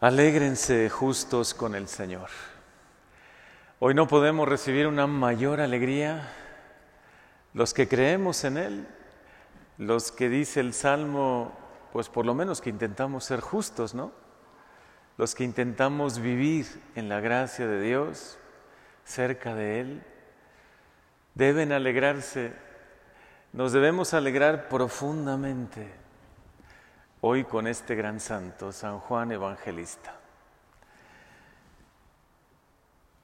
Alégrense justos con el Señor. Hoy no podemos recibir una mayor alegría los que creemos en Él, los que dice el Salmo, pues por lo menos que intentamos ser justos, ¿no? Los que intentamos vivir en la gracia de Dios, cerca de Él, deben alegrarse, nos debemos alegrar profundamente hoy con este gran santo, San Juan Evangelista.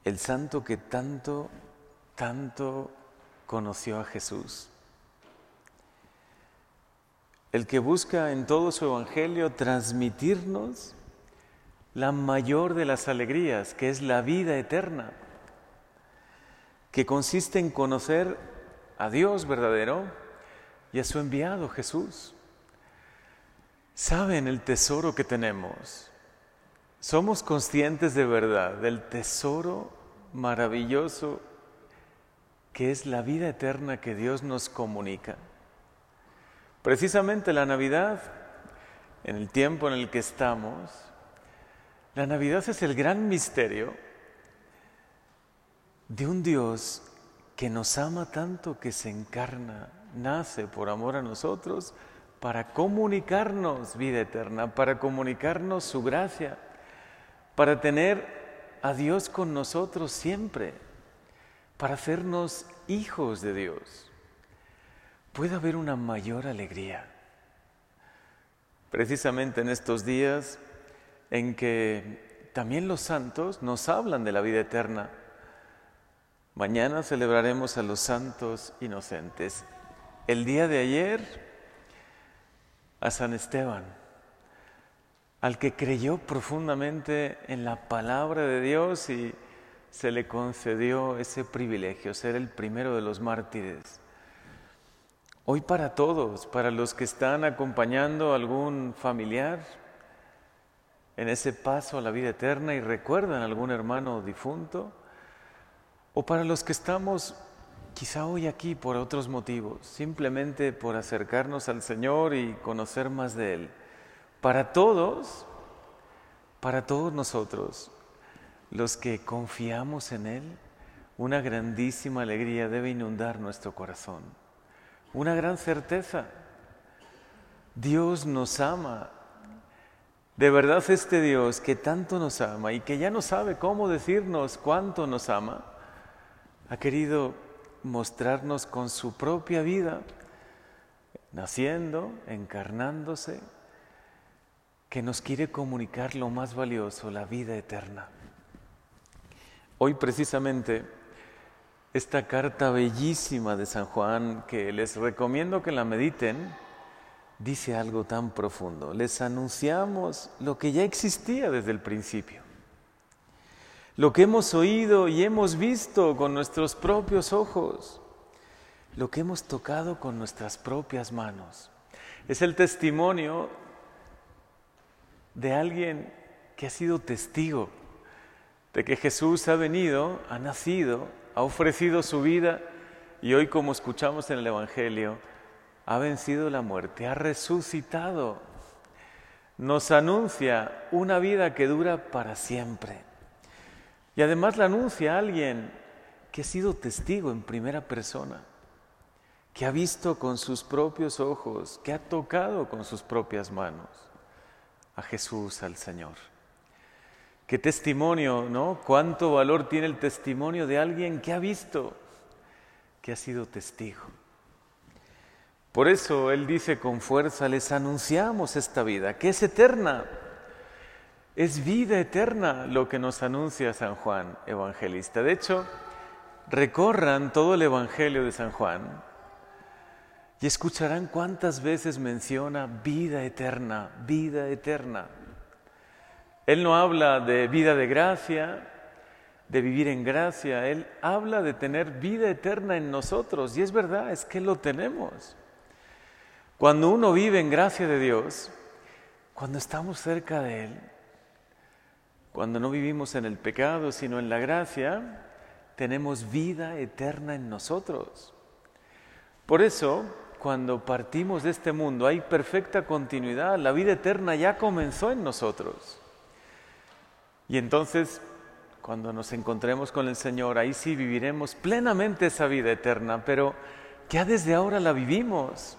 El santo que tanto, tanto conoció a Jesús. El que busca en todo su Evangelio transmitirnos la mayor de las alegrías, que es la vida eterna, que consiste en conocer a Dios verdadero y a su enviado Jesús saben el tesoro que tenemos. Somos conscientes de verdad del tesoro maravilloso que es la vida eterna que Dios nos comunica. Precisamente la Navidad, en el tiempo en el que estamos, la Navidad es el gran misterio de un Dios que nos ama tanto que se encarna, nace por amor a nosotros, para comunicarnos vida eterna, para comunicarnos su gracia, para tener a Dios con nosotros siempre, para hacernos hijos de Dios. Puede haber una mayor alegría. Precisamente en estos días en que también los santos nos hablan de la vida eterna. Mañana celebraremos a los santos inocentes. El día de ayer a San Esteban, al que creyó profundamente en la palabra de Dios y se le concedió ese privilegio, ser el primero de los mártires. Hoy para todos, para los que están acompañando a algún familiar en ese paso a la vida eterna y recuerdan a algún hermano difunto, o para los que estamos quizá hoy aquí por otros motivos, simplemente por acercarnos al Señor y conocer más de Él. Para todos, para todos nosotros, los que confiamos en Él, una grandísima alegría debe inundar nuestro corazón. Una gran certeza. Dios nos ama. De verdad este Dios que tanto nos ama y que ya no sabe cómo decirnos cuánto nos ama, ha querido mostrarnos con su propia vida, naciendo, encarnándose, que nos quiere comunicar lo más valioso, la vida eterna. Hoy precisamente esta carta bellísima de San Juan, que les recomiendo que la mediten, dice algo tan profundo. Les anunciamos lo que ya existía desde el principio lo que hemos oído y hemos visto con nuestros propios ojos, lo que hemos tocado con nuestras propias manos. Es el testimonio de alguien que ha sido testigo de que Jesús ha venido, ha nacido, ha ofrecido su vida y hoy como escuchamos en el Evangelio, ha vencido la muerte, ha resucitado. Nos anuncia una vida que dura para siempre. Y además la anuncia a alguien que ha sido testigo en primera persona, que ha visto con sus propios ojos, que ha tocado con sus propias manos a Jesús, al Señor. Qué testimonio, ¿no? Cuánto valor tiene el testimonio de alguien que ha visto, que ha sido testigo. Por eso Él dice con fuerza, les anunciamos esta vida, que es eterna es vida eterna lo que nos anuncia San Juan Evangelista. De hecho, recorran todo el Evangelio de San Juan y escucharán cuántas veces menciona vida eterna, vida eterna. Él no habla de vida de gracia, de vivir en gracia, Él habla de tener vida eterna en nosotros y es verdad, es que lo tenemos. Cuando uno vive en gracia de Dios, cuando estamos cerca de Él, cuando no vivimos en el pecado, sino en la gracia, tenemos vida eterna en nosotros. Por eso, cuando partimos de este mundo, hay perfecta continuidad. La vida eterna ya comenzó en nosotros. Y entonces, cuando nos encontremos con el Señor, ahí sí viviremos plenamente esa vida eterna, pero ya desde ahora la vivimos.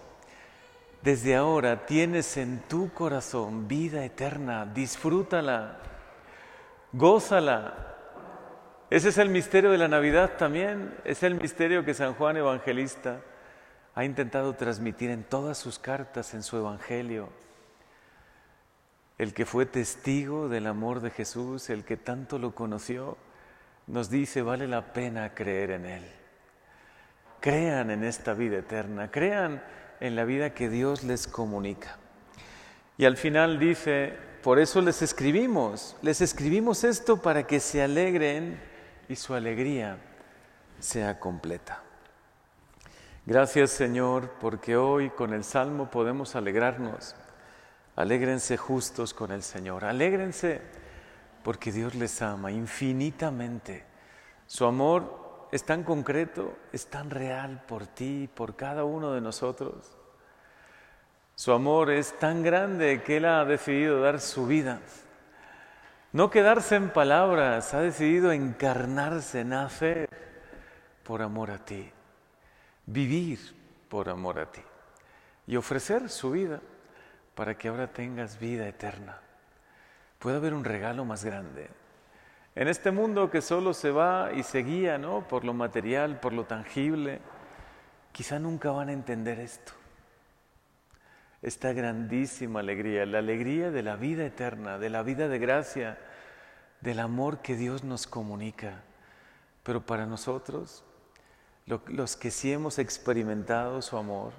Desde ahora tienes en tu corazón vida eterna, disfrútala, gózala. Ese es el misterio de la Navidad también, es el misterio que San Juan Evangelista ha intentado transmitir en todas sus cartas, en su Evangelio. El que fue testigo del amor de Jesús, el que tanto lo conoció, nos dice, vale la pena creer en Él. Crean en esta vida eterna, crean en la vida que Dios les comunica. Y al final dice, por eso les escribimos, les escribimos esto para que se alegren y su alegría sea completa. Gracias Señor, porque hoy con el Salmo podemos alegrarnos. Alégrense justos con el Señor, alégrense porque Dios les ama infinitamente. Su amor es tan concreto, es tan real por ti, por cada uno de nosotros. Su amor es tan grande que Él ha decidido dar su vida. No quedarse en palabras, ha decidido encarnarse, nacer por amor a ti, vivir por amor a ti y ofrecer su vida para que ahora tengas vida eterna. Puede haber un regalo más grande. En este mundo que solo se va y se guía ¿no? por lo material, por lo tangible, quizá nunca van a entender esto. Esta grandísima alegría, la alegría de la vida eterna, de la vida de gracia, del amor que Dios nos comunica. Pero para nosotros, los que sí hemos experimentado su amor,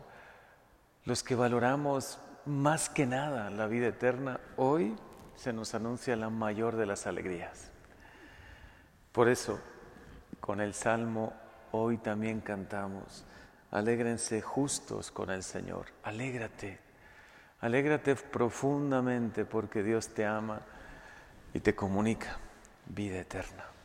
los que valoramos más que nada la vida eterna, hoy se nos anuncia la mayor de las alegrías. Por eso, con el Salmo hoy también cantamos, alégrense justos con el Señor, alégrate, alégrate profundamente porque Dios te ama y te comunica vida eterna.